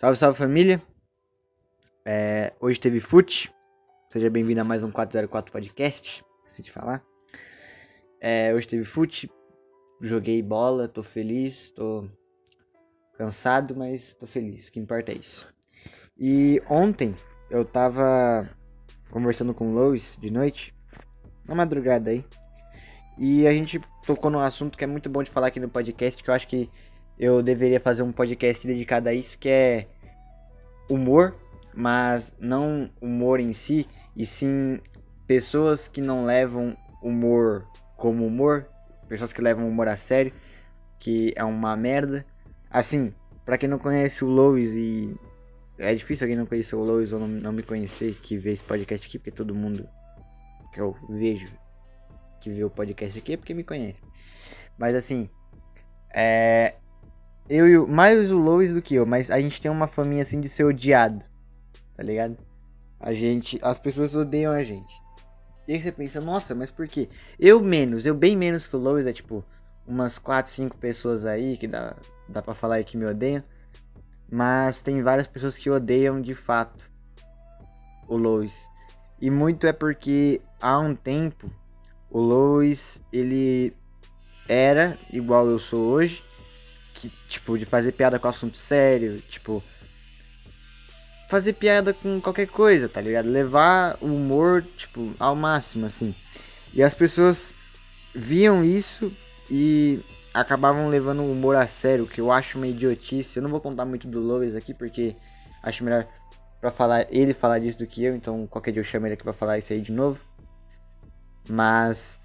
Salve, salve família. É, hoje teve fute. Seja bem-vindo a mais um 404 Podcast. Esqueci de falar. É, hoje teve fute. Joguei bola, tô feliz, tô cansado, mas tô feliz. O que importa é isso. E ontem eu tava conversando com o Lois de noite, na madrugada aí. E a gente tocou num assunto que é muito bom de falar aqui no podcast, que eu acho que eu deveria fazer um podcast dedicado a isso, que é humor, mas não humor em si, e sim pessoas que não levam humor como humor, pessoas que levam humor a sério, que é uma merda. Assim, para quem não conhece o Lois e é difícil alguém não conhecer o Lois ou não, não me conhecer que vê esse podcast aqui, porque todo mundo que eu vejo que vê o podcast aqui é porque me conhece. Mas assim, é, eu e o. Mais o Lois do que eu, mas a gente tem uma faminha assim de ser odiado. Tá ligado? A gente. As pessoas odeiam a gente. E aí você pensa, nossa, mas por quê? Eu menos, eu bem menos que o Lois, é tipo umas 4, 5 pessoas aí que dá, dá pra falar aí que me odeiam. Mas tem várias pessoas que odeiam de fato o Lois. E muito é porque há um tempo o Lois ele era igual eu sou hoje que, tipo, de fazer piada com assunto sério, tipo, fazer piada com qualquer coisa, tá ligado? Levar o humor, tipo, ao máximo, assim. E as pessoas viam isso e acabavam levando o humor a sério, que eu acho uma idiotice. Eu não vou contar muito do Lois aqui, porque acho melhor para falar ele falar disso do que eu, então qualquer dia eu chamo ele aqui pra falar isso aí de novo. Mas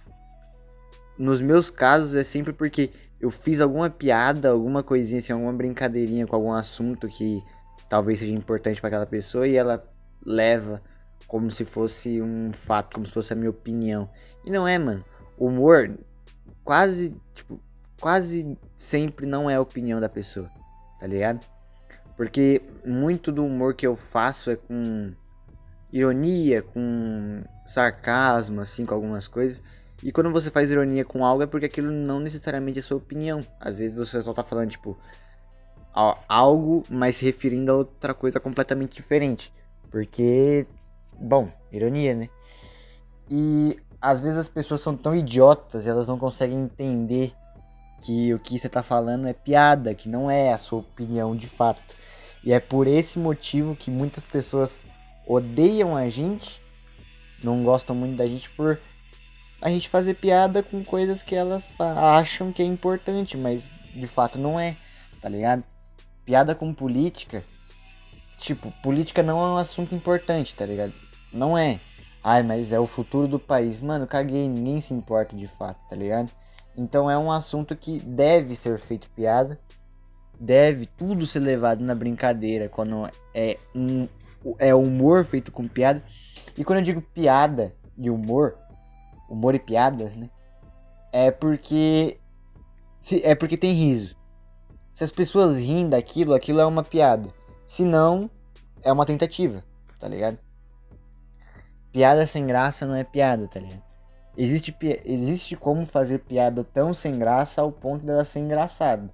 nos meus casos é sempre porque eu fiz alguma piada, alguma coisinha assim, alguma brincadeirinha com algum assunto que talvez seja importante para aquela pessoa e ela leva como se fosse um fato, como se fosse a minha opinião. E não é, mano. Humor quase, tipo, quase sempre não é a opinião da pessoa, tá ligado? Porque muito do humor que eu faço é com ironia, com sarcasmo, assim, com algumas coisas. E quando você faz ironia com algo é porque aquilo não necessariamente é sua opinião. Às vezes você só tá falando, tipo, algo, mas se referindo a outra coisa completamente diferente. Porque, bom, ironia, né? E às vezes as pessoas são tão idiotas, elas não conseguem entender que o que você tá falando é piada, que não é a sua opinião de fato. E é por esse motivo que muitas pessoas odeiam a gente, não gostam muito da gente por a gente fazer piada com coisas que elas acham que é importante, mas de fato não é, tá ligado? Piada com política, tipo, política não é um assunto importante, tá ligado? Não é. Ai, mas é o futuro do país. Mano, caguei, ninguém se importa de fato, tá ligado? Então é um assunto que deve ser feito piada, deve tudo ser levado na brincadeira quando é um é humor feito com piada. E quando eu digo piada e humor, humor e piadas, né? É porque se, é porque tem riso. Se as pessoas riem daquilo, aquilo é uma piada. Se não, é uma tentativa, tá ligado? Piada sem graça não é piada, tá ligado? Existe, existe como fazer piada tão sem graça ao ponto dela ser engraçada.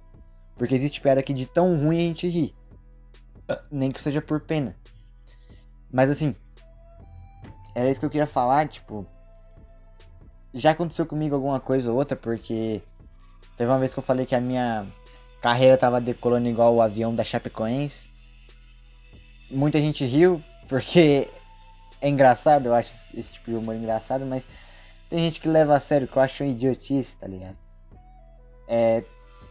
Porque existe piada que de tão ruim a gente ri. Nem que seja por pena. Mas assim, era isso que eu queria falar, tipo, já aconteceu comigo alguma coisa ou outra, porque teve uma vez que eu falei que a minha carreira tava decolando igual o avião da Chapecoense. Muita gente riu, porque é engraçado, eu acho esse tipo de humor engraçado, mas tem gente que leva a sério, que eu acho um idiotice, tá ligado? É,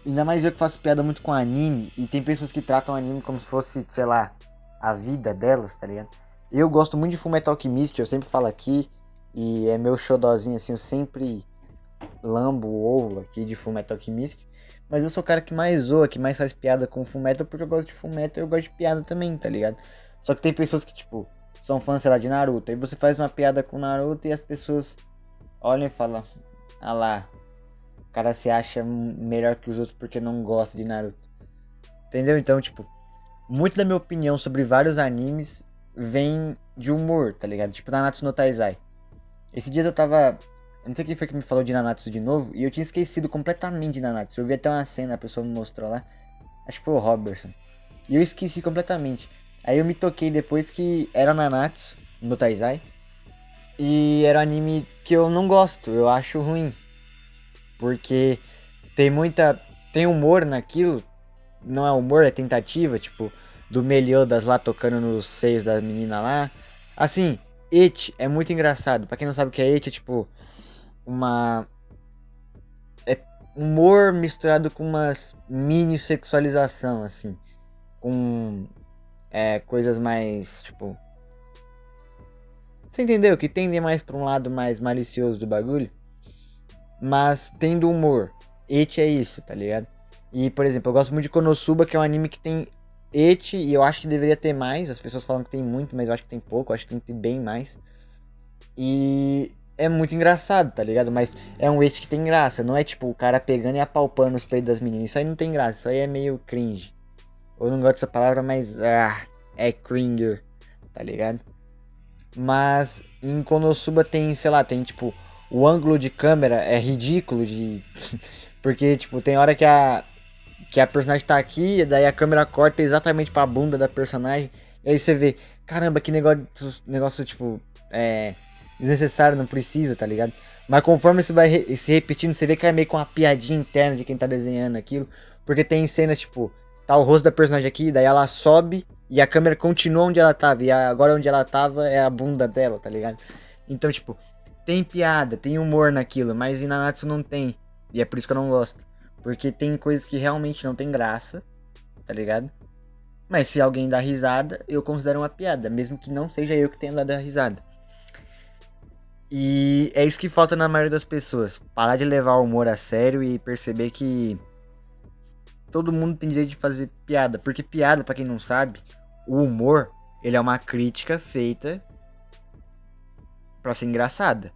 ainda mais eu que faço piada muito com anime, e tem pessoas que tratam anime como se fosse, sei lá, a vida delas, tá ligado? Eu gosto muito de Fullmetal Alchemist, eu sempre falo aqui, e é meu xodózinho, assim, eu sempre lambo o ovo aqui de Fullmetal Alchemist. Mas eu sou o cara que mais zoa, que mais faz piada com Fullmetal, porque eu gosto de Fullmetal e eu gosto de piada também, tá ligado? Só que tem pessoas que, tipo, são fãs, sei lá, de Naruto. Aí você faz uma piada com Naruto e as pessoas olham e falam, ah lá, o cara se acha melhor que os outros porque não gosta de Naruto. Entendeu? Então, tipo, muito da minha opinião sobre vários animes vem de humor, tá ligado? Tipo, Nanatsu no Taizai. Esse dias eu tava. não sei quem foi que me falou de Nanatsu de novo. E eu tinha esquecido completamente de Nanatsu. Eu vi até uma cena, a pessoa me mostrou lá. Acho que foi o Robertson. E eu esqueci completamente. Aí eu me toquei depois que era Nanatsu, no Taizai. E era um anime que eu não gosto, eu acho ruim. Porque tem muita. Tem humor naquilo. Não é humor, é tentativa, tipo, do Meliodas lá tocando nos seios da menina lá. Assim, It é muito engraçado. Pra quem não sabe o que é It, é tipo. Uma. É humor misturado com uma mini sexualização, assim. Com. É, coisas mais, tipo você entendeu? Que tende mais pra um lado mais malicioso do bagulho. Mas tem do humor. Eti é isso, tá ligado? E, por exemplo, eu gosto muito de Konosuba, que é um anime que tem Eti, e eu acho que deveria ter mais. As pessoas falam que tem muito, mas eu acho que tem pouco. Eu acho que tem que ter bem mais. E é muito engraçado, tá ligado? Mas é um Eti que tem graça. Não é tipo o cara pegando e apalpando os peitos das meninas. Isso aí não tem graça. Isso aí é meio cringe. Eu não gosto dessa palavra, mas ah, é cringer, tá ligado? Mas em Konosuba tem, sei lá, tem tipo. O ângulo de câmera é ridículo de. Porque, tipo, tem hora que a. Que a personagem tá aqui, e daí a câmera corta exatamente pra bunda da personagem. E aí você vê, caramba, que negócio, negócio tipo, é. Desnecessário, não precisa, tá ligado? Mas conforme isso vai re se repetindo, você vê que é meio com uma piadinha interna de quem tá desenhando aquilo. Porque tem cenas, tipo, tá o rosto da personagem aqui, daí ela sobe e a câmera continua onde ela tava. E agora onde ela tava é a bunda dela, tá ligado? Então, tipo, tem piada, tem humor naquilo, mas em Nanatsu não tem. E é por isso que eu não gosto. Porque tem coisas que realmente não tem graça, tá ligado? Mas se alguém dá risada, eu considero uma piada, mesmo que não seja eu que tenha dado a risada. E é isso que falta na maioria das pessoas. Parar de levar o humor a sério e perceber que todo mundo tem direito de fazer piada, porque piada, para quem não sabe, o humor, ele é uma crítica feita para ser engraçada.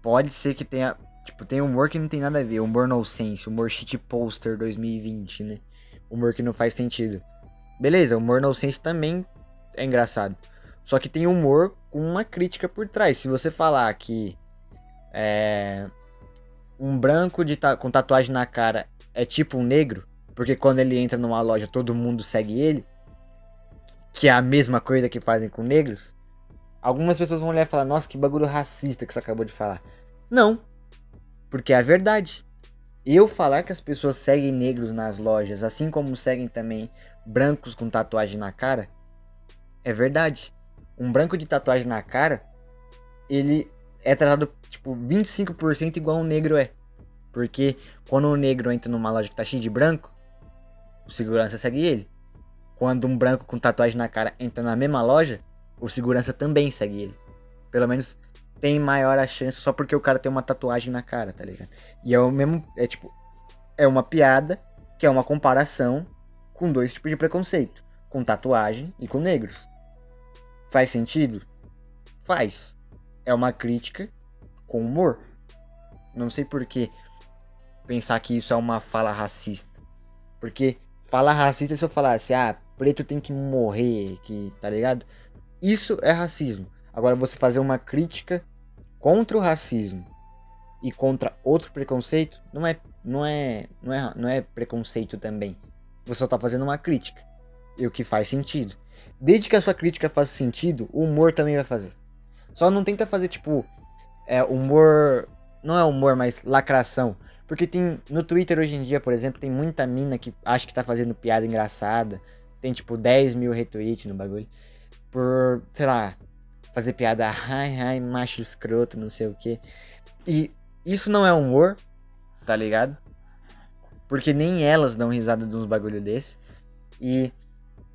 Pode ser que tenha, tipo, tem humor que não tem nada a ver, humor no sense, humor shit poster 2020, né? Humor que não faz sentido. Beleza, humor no sense também é engraçado. Só que tem humor com uma crítica por trás. Se você falar que é, um branco de ta com tatuagem na cara é tipo um negro, porque quando ele entra numa loja todo mundo segue ele, que é a mesma coisa que fazem com negros, algumas pessoas vão olhar e falar: Nossa, que bagulho racista que você acabou de falar. Não, porque é a verdade. Eu falar que as pessoas seguem negros nas lojas, assim como seguem também brancos com tatuagem na cara, é verdade. Um branco de tatuagem na cara, ele é tratado tipo 25% igual um negro é. Porque quando o negro entra numa loja que tá cheia de branco, o segurança segue ele. Quando um branco com tatuagem na cara entra na mesma loja, o segurança também segue ele. Pelo menos tem maior a chance só porque o cara tem uma tatuagem na cara, tá ligado? E é o mesmo. É tipo. É uma piada que é uma comparação com dois tipos de preconceito: com tatuagem e com negros. Faz sentido? Faz. É uma crítica com humor. Não sei porquê pensar que isso é uma fala racista. Porque fala racista se eu falasse, ah, preto tem que morrer, que tá ligado? Isso é racismo. Agora você fazer uma crítica contra o racismo e contra outro preconceito não é não é não é não é preconceito também. Você só tá fazendo uma crítica. E o que faz sentido. Desde que a sua crítica faça sentido, o humor também vai fazer. Só não tenta fazer tipo é humor, não é humor, mas lacração. Porque tem. No Twitter hoje em dia, por exemplo, tem muita mina que acha que tá fazendo piada engraçada. Tem tipo 10 mil retweets no bagulho. Por, sei lá, fazer piada, ai, ai, macho escroto, não sei o que. E isso não é humor, tá ligado? Porque nem elas dão risada de uns bagulho desse. E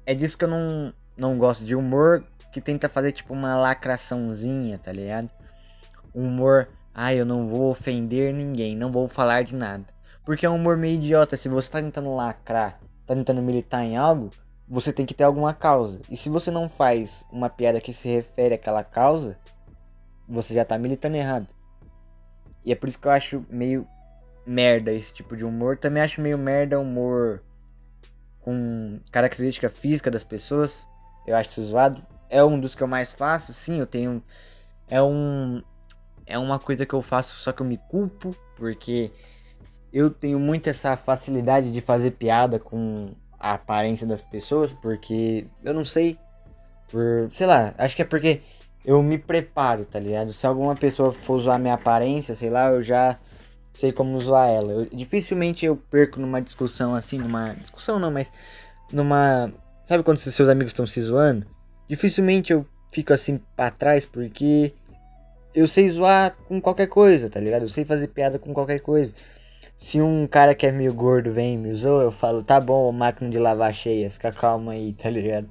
é disso que eu não, não gosto de humor que tenta fazer tipo uma lacraçãozinha, tá ligado? Humor ah, eu não vou ofender ninguém, não vou falar de nada. Porque é um humor meio idiota. Se você tá tentando lacrar, tá tentando militar em algo, você tem que ter alguma causa. E se você não faz uma piada que se refere àquela causa, você já tá militando errado. E é por isso que eu acho meio merda esse tipo de humor. Também acho meio merda humor com característica física das pessoas. Eu acho zoado. É um dos que eu mais faço, sim, eu tenho. É um é uma coisa que eu faço, só que eu me culpo, porque eu tenho muito essa facilidade de fazer piada com a aparência das pessoas, porque eu não sei. Por, sei lá, acho que é porque eu me preparo, tá ligado? Se alguma pessoa for zoar minha aparência, sei lá, eu já sei como zoar ela. Eu, dificilmente eu perco numa discussão assim, numa. Discussão não, mas. Numa. Sabe quando seus amigos estão se zoando? Dificilmente eu fico assim pra trás, porque eu sei zoar com qualquer coisa, tá ligado? Eu sei fazer piada com qualquer coisa. Se um cara que é meio gordo vem e me zoa, eu falo, tá bom, máquina de lavar cheia, fica calma aí, tá ligado?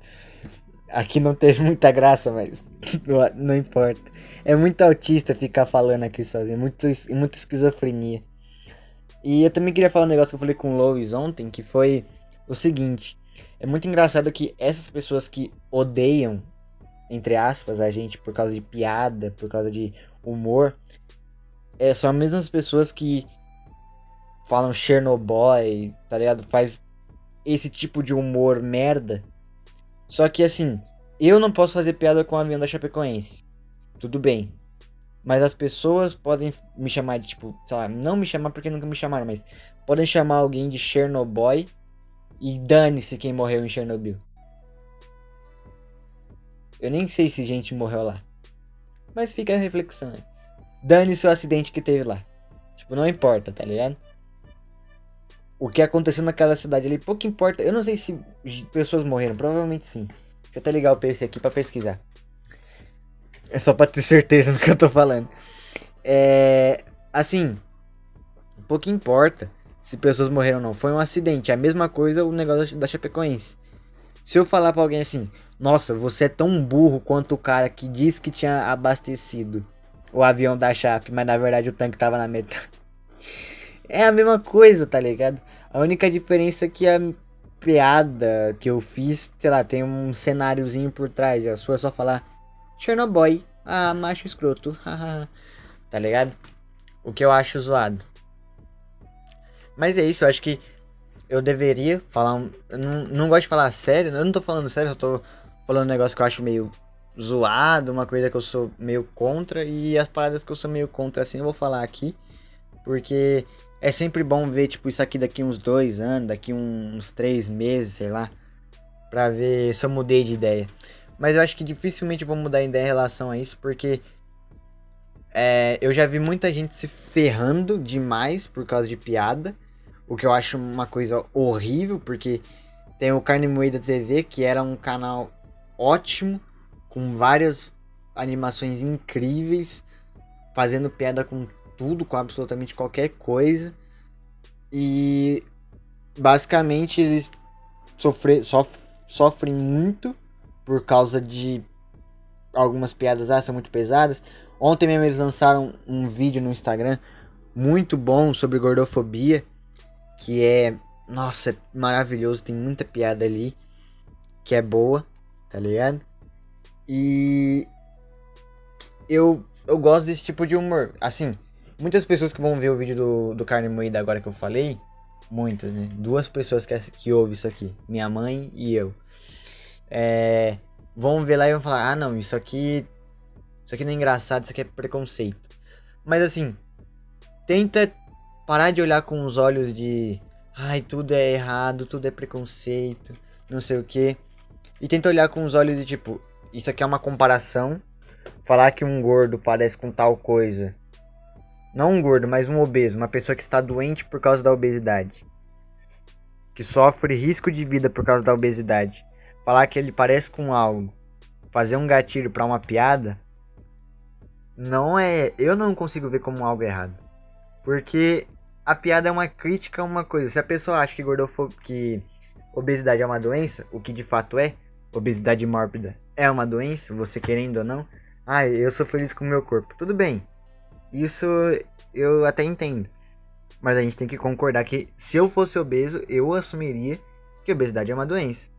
Aqui não teve muita graça, mas não, não importa. É muito autista ficar falando aqui sozinho, muito, muita esquizofrenia. E eu também queria falar um negócio que eu falei com o Lois ontem, que foi o seguinte. É muito engraçado que essas pessoas que odeiam, entre aspas, a gente por causa de piada, por causa de humor, é, são as mesmas pessoas que falam Chernobyl, tá ligado? Faz esse tipo de humor merda. Só que assim, eu não posso fazer piada com o avião da Chapecoense. Tudo bem. Mas as pessoas podem me chamar de tipo, sei lá, não me chamar porque nunca me chamaram, mas podem chamar alguém de Chernobyl e dane-se quem morreu em Chernobyl. Eu nem sei se gente morreu lá. Mas fica a reflexão. Dane-se o acidente que teve lá. Tipo, não importa, tá ligado? O que aconteceu naquela cidade ali, pouco importa. Eu não sei se pessoas morreram, provavelmente sim. Deixa eu até ligar o PC aqui para pesquisar. É só pra ter certeza do que eu tô falando. É. Assim. Pouco importa se pessoas morreram ou não. Foi um acidente. É a mesma coisa o negócio da Chapecoense. Se eu falar para alguém assim, nossa, você é tão burro quanto o cara que disse que tinha abastecido o avião da Chape, mas na verdade o tanque tava na metade. É a mesma coisa, tá ligado? A única diferença é que a piada que eu fiz, sei lá, tem um cenáriozinho por trás. E a sua é só falar Chernobyl, ah, macho escroto, tá ligado? O que eu acho zoado. Mas é isso, eu acho que eu deveria falar um. Eu não, não gosto de falar sério, eu não tô falando sério, eu tô falando um negócio que eu acho meio zoado, uma coisa que eu sou meio contra, e as paradas que eu sou meio contra assim eu vou falar aqui. Porque é sempre bom ver, tipo, isso aqui daqui uns dois anos, daqui uns três meses, sei lá. Pra ver se eu mudei de ideia. Mas eu acho que dificilmente vou mudar de ideia em relação a isso, porque é, eu já vi muita gente se ferrando demais por causa de piada. O que eu acho uma coisa horrível, porque tem o Carne Moída TV, que era um canal ótimo, com várias animações incríveis, fazendo piada com tudo, com absolutamente qualquer coisa. E basicamente eles sofre, sof, sofrem muito por causa de algumas piadas ah, são muito pesadas. Ontem mesmo eles lançaram um vídeo no Instagram muito bom sobre gordofobia, que é, nossa, é maravilhoso, tem muita piada ali que é boa, tá ligado? E eu eu gosto desse tipo de humor. Assim, Muitas pessoas que vão ver o vídeo do, do Carne Moída agora que eu falei, muitas, né? Duas pessoas que, que ouvem isso aqui, minha mãe e eu. É, vão ver lá e vão falar, ah não, isso aqui. Isso aqui não é engraçado, isso aqui é preconceito. Mas assim, tenta parar de olhar com os olhos de ai, tudo é errado, tudo é preconceito, não sei o que. E tenta olhar com os olhos de tipo, isso aqui é uma comparação. Falar que um gordo parece com tal coisa não um gordo, mas um obeso, uma pessoa que está doente por causa da obesidade, que sofre risco de vida por causa da obesidade, falar que ele parece com algo, fazer um gatilho para uma piada, não é, eu não consigo ver como algo errado, porque a piada é uma crítica a uma coisa. Se a pessoa acha que gordofobia, que obesidade é uma doença, o que de fato é, obesidade mórbida é uma doença, você querendo ou não, ah, eu sou feliz com o meu corpo. Tudo bem, isso eu até entendo. Mas a gente tem que concordar que se eu fosse obeso, eu assumiria que obesidade é uma doença.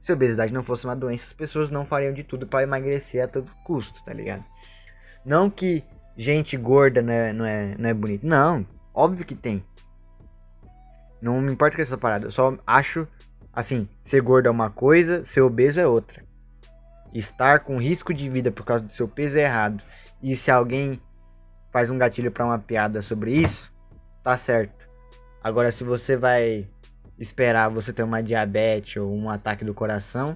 Se obesidade não fosse uma doença, as pessoas não fariam de tudo para emagrecer a todo custo, tá ligado? Não que gente gorda não é, não é, não é bonito. Não, óbvio que tem. Não me importa com essa parada. Eu só acho, assim, ser gordo é uma coisa, ser obeso é outra. Estar com risco de vida por causa do seu peso é errado. E se alguém faz um gatilho para uma piada sobre isso, tá certo. Agora, se você vai esperar você ter uma diabetes ou um ataque do coração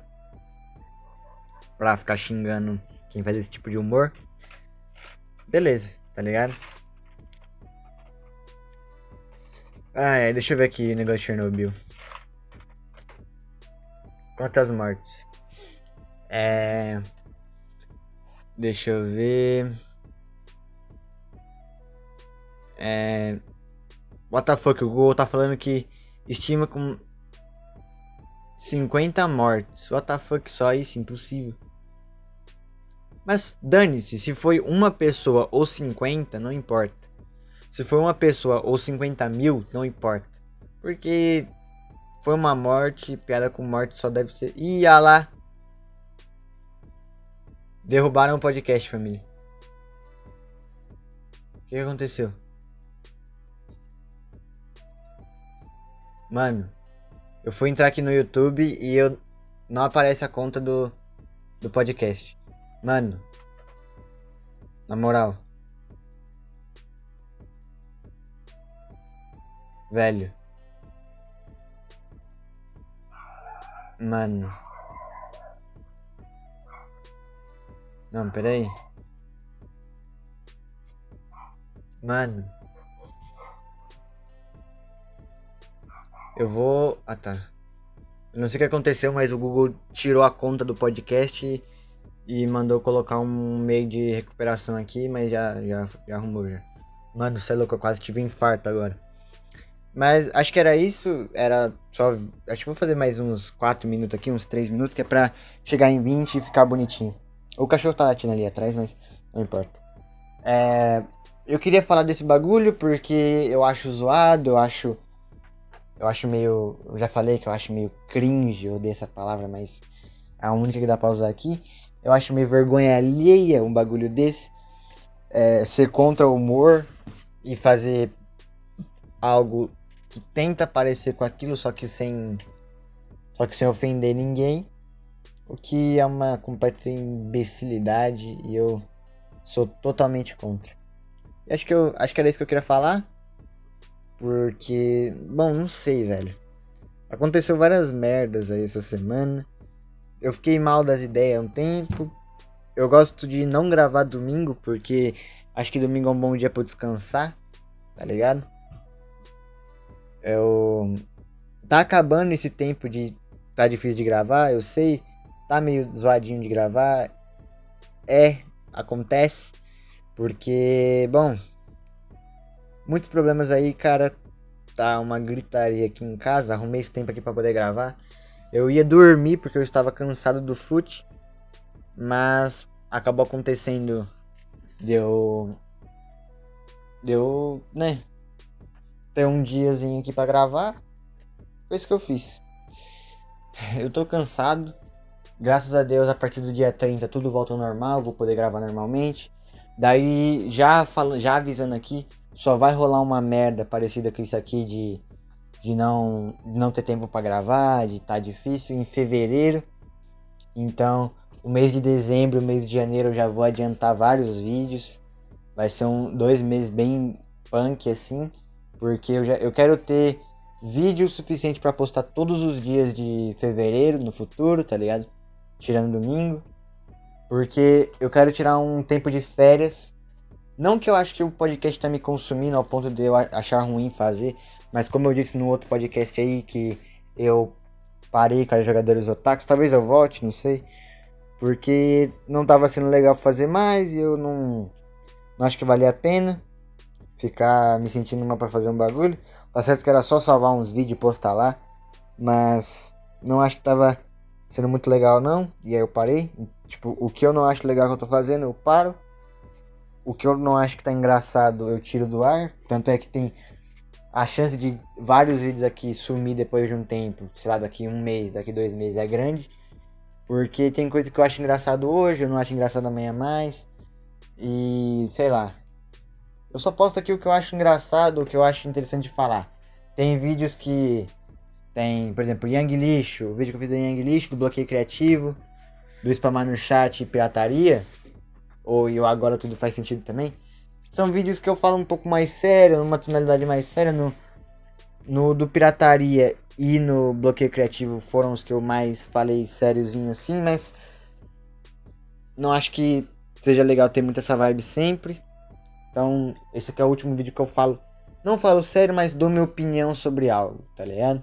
pra ficar xingando quem faz esse tipo de humor. Beleza, tá ligado? Ah, é, deixa eu ver aqui o negócio de Chernobyl. Quantas mortes? É. Deixa eu ver. É. What the fuck, o Google tá falando que estima com 50 mortes. What the fuck, só isso, impossível. Mas dane-se, se foi uma pessoa ou 50, não importa. Se foi uma pessoa ou 50 mil, não importa. Porque foi uma morte, piada com morte só deve ser. Ih, lá! Derrubaram o podcast, família. O que aconteceu? Mano, eu fui entrar aqui no YouTube e eu não aparece a conta do, do podcast. Mano, na moral. Velho. Mano. Não, peraí. Mano. Eu vou. Ah tá. Eu não sei o que aconteceu, mas o Google tirou a conta do podcast e, mandou colocar um meio de recuperação aqui, mas já, já, já arrumou já. Mano, você é louco, eu quase tive um infarto agora. Mas acho que era isso. Era só. Acho que vou fazer mais uns 4 minutos aqui, uns 3 minutos, que é pra chegar em 20 e ficar bonitinho. O cachorro tá latindo ali atrás, mas não importa. É, eu queria falar desse bagulho porque eu acho zoado, eu acho eu acho meio. Eu já falei que eu acho meio cringe, eu odeio essa palavra, mas é a única que dá pra usar aqui. Eu acho meio vergonha alheia um bagulho desse. É, ser contra o humor e fazer algo que tenta parecer com aquilo, só que sem. Só que sem ofender ninguém. O que é uma completa imbecilidade e eu sou totalmente contra. Acho que, eu, acho que era isso que eu queria falar. Porque, bom, não sei, velho. Aconteceu várias merdas aí essa semana. Eu fiquei mal das ideias há um tempo. Eu gosto de não gravar domingo porque acho que domingo é um bom dia para descansar, tá ligado? Eu tá acabando esse tempo de tá difícil de gravar, eu sei. Tá meio zoadinho de gravar. É, acontece. Porque, bom, muitos problemas aí, cara. Tá uma gritaria aqui em casa. Arrumei esse tempo aqui para poder gravar. Eu ia dormir porque eu estava cansado do fute. Mas acabou acontecendo. Deu. Deu, né? Ter um diazinho aqui para gravar. Foi isso que eu fiz. Eu tô cansado. Graças a Deus, a partir do dia 30 tudo volta ao normal. Vou poder gravar normalmente. Daí, já, falando, já avisando aqui, só vai rolar uma merda parecida com isso aqui de, de, não, de não ter tempo para gravar, de tá difícil em fevereiro. Então, o mês de dezembro, o mês de janeiro eu já vou adiantar vários vídeos. Vai ser um, dois meses bem punk assim, porque eu, já, eu quero ter vídeo suficiente para postar todos os dias de fevereiro no futuro, tá ligado? Tirando domingo. Porque eu quero tirar um tempo de férias não que eu acho que o podcast está me consumindo ao ponto de eu achar ruim fazer, mas como eu disse no outro podcast aí que eu parei com os jogadores otakus, talvez eu volte, não sei. Porque não estava sendo legal fazer mais e eu não, não acho que valia a pena ficar me sentindo mal para fazer um bagulho. Tá certo que era só salvar uns vídeos e postar lá, mas não acho que tava sendo muito legal não, e aí eu parei. Tipo, o que eu não acho legal que eu tô fazendo, eu paro o que eu não acho que tá engraçado, eu tiro do ar. Tanto é que tem a chance de vários vídeos aqui sumir depois de um tempo, sei lá, daqui um mês, daqui dois meses é grande. Porque tem coisa que eu acho engraçado hoje, eu não acho engraçado amanhã mais. E sei lá. Eu só posto aqui o que eu acho engraçado, o que eu acho interessante de falar. Tem vídeos que tem, por exemplo, Yang Lixo, o vídeo que eu fiz do Yang Lixo, do bloqueio criativo, do spamar no chat e pirataria ou e agora tudo faz sentido também. São vídeos que eu falo um pouco mais sério, numa tonalidade mais séria, no, no do pirataria e no bloqueio criativo foram os que eu mais falei sériozinho assim, mas não acho que seja legal ter muito essa vibe sempre. Então, esse aqui é o último vídeo que eu falo. Não falo sério, mas dou minha opinião sobre algo, tá ligado?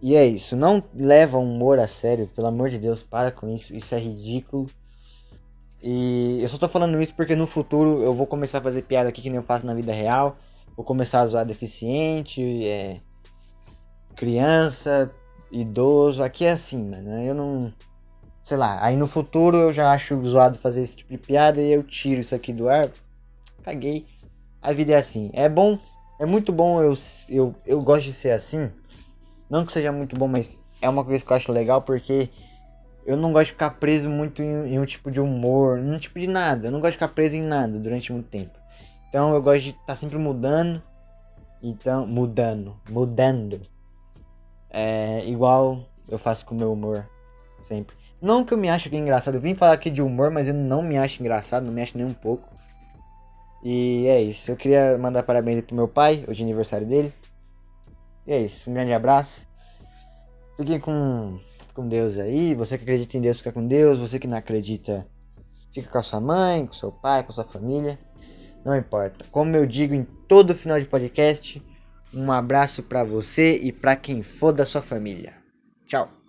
E é isso. Não leva humor a sério, pelo amor de Deus, para com isso. Isso é ridículo. E eu só tô falando isso porque no futuro eu vou começar a fazer piada aqui que nem eu faço na vida real. Vou começar a zoar deficiente, é, criança, idoso. Aqui é assim, mano. Eu não. Sei lá. Aí no futuro eu já acho zoado fazer esse tipo de piada e eu tiro isso aqui do ar. Caguei. A vida é assim. É bom. É muito bom eu, eu, eu gosto de ser assim. Não que seja muito bom, mas é uma coisa que eu acho legal porque eu não gosto de ficar preso muito em, em, um tipo de humor, num tipo de nada. Eu não gosto de ficar preso em nada durante muito tempo. Então eu gosto de estar tá sempre mudando. Então, mudando, mudando. É igual eu faço com o meu humor sempre. Não que eu me ache que é engraçado. Eu vim falar aqui de humor, mas eu não me acho engraçado, não me acho nem um pouco. E é isso. Eu queria mandar parabéns pro meu pai, hoje é aniversário dele. E é isso. Um grande abraço. Fiquem com com Deus aí. Você que acredita em Deus, fica com Deus. Você que não acredita, fica com a sua mãe, com seu pai, com sua família. Não importa. Como eu digo em todo final de podcast, um abraço para você e para quem for da sua família. Tchau.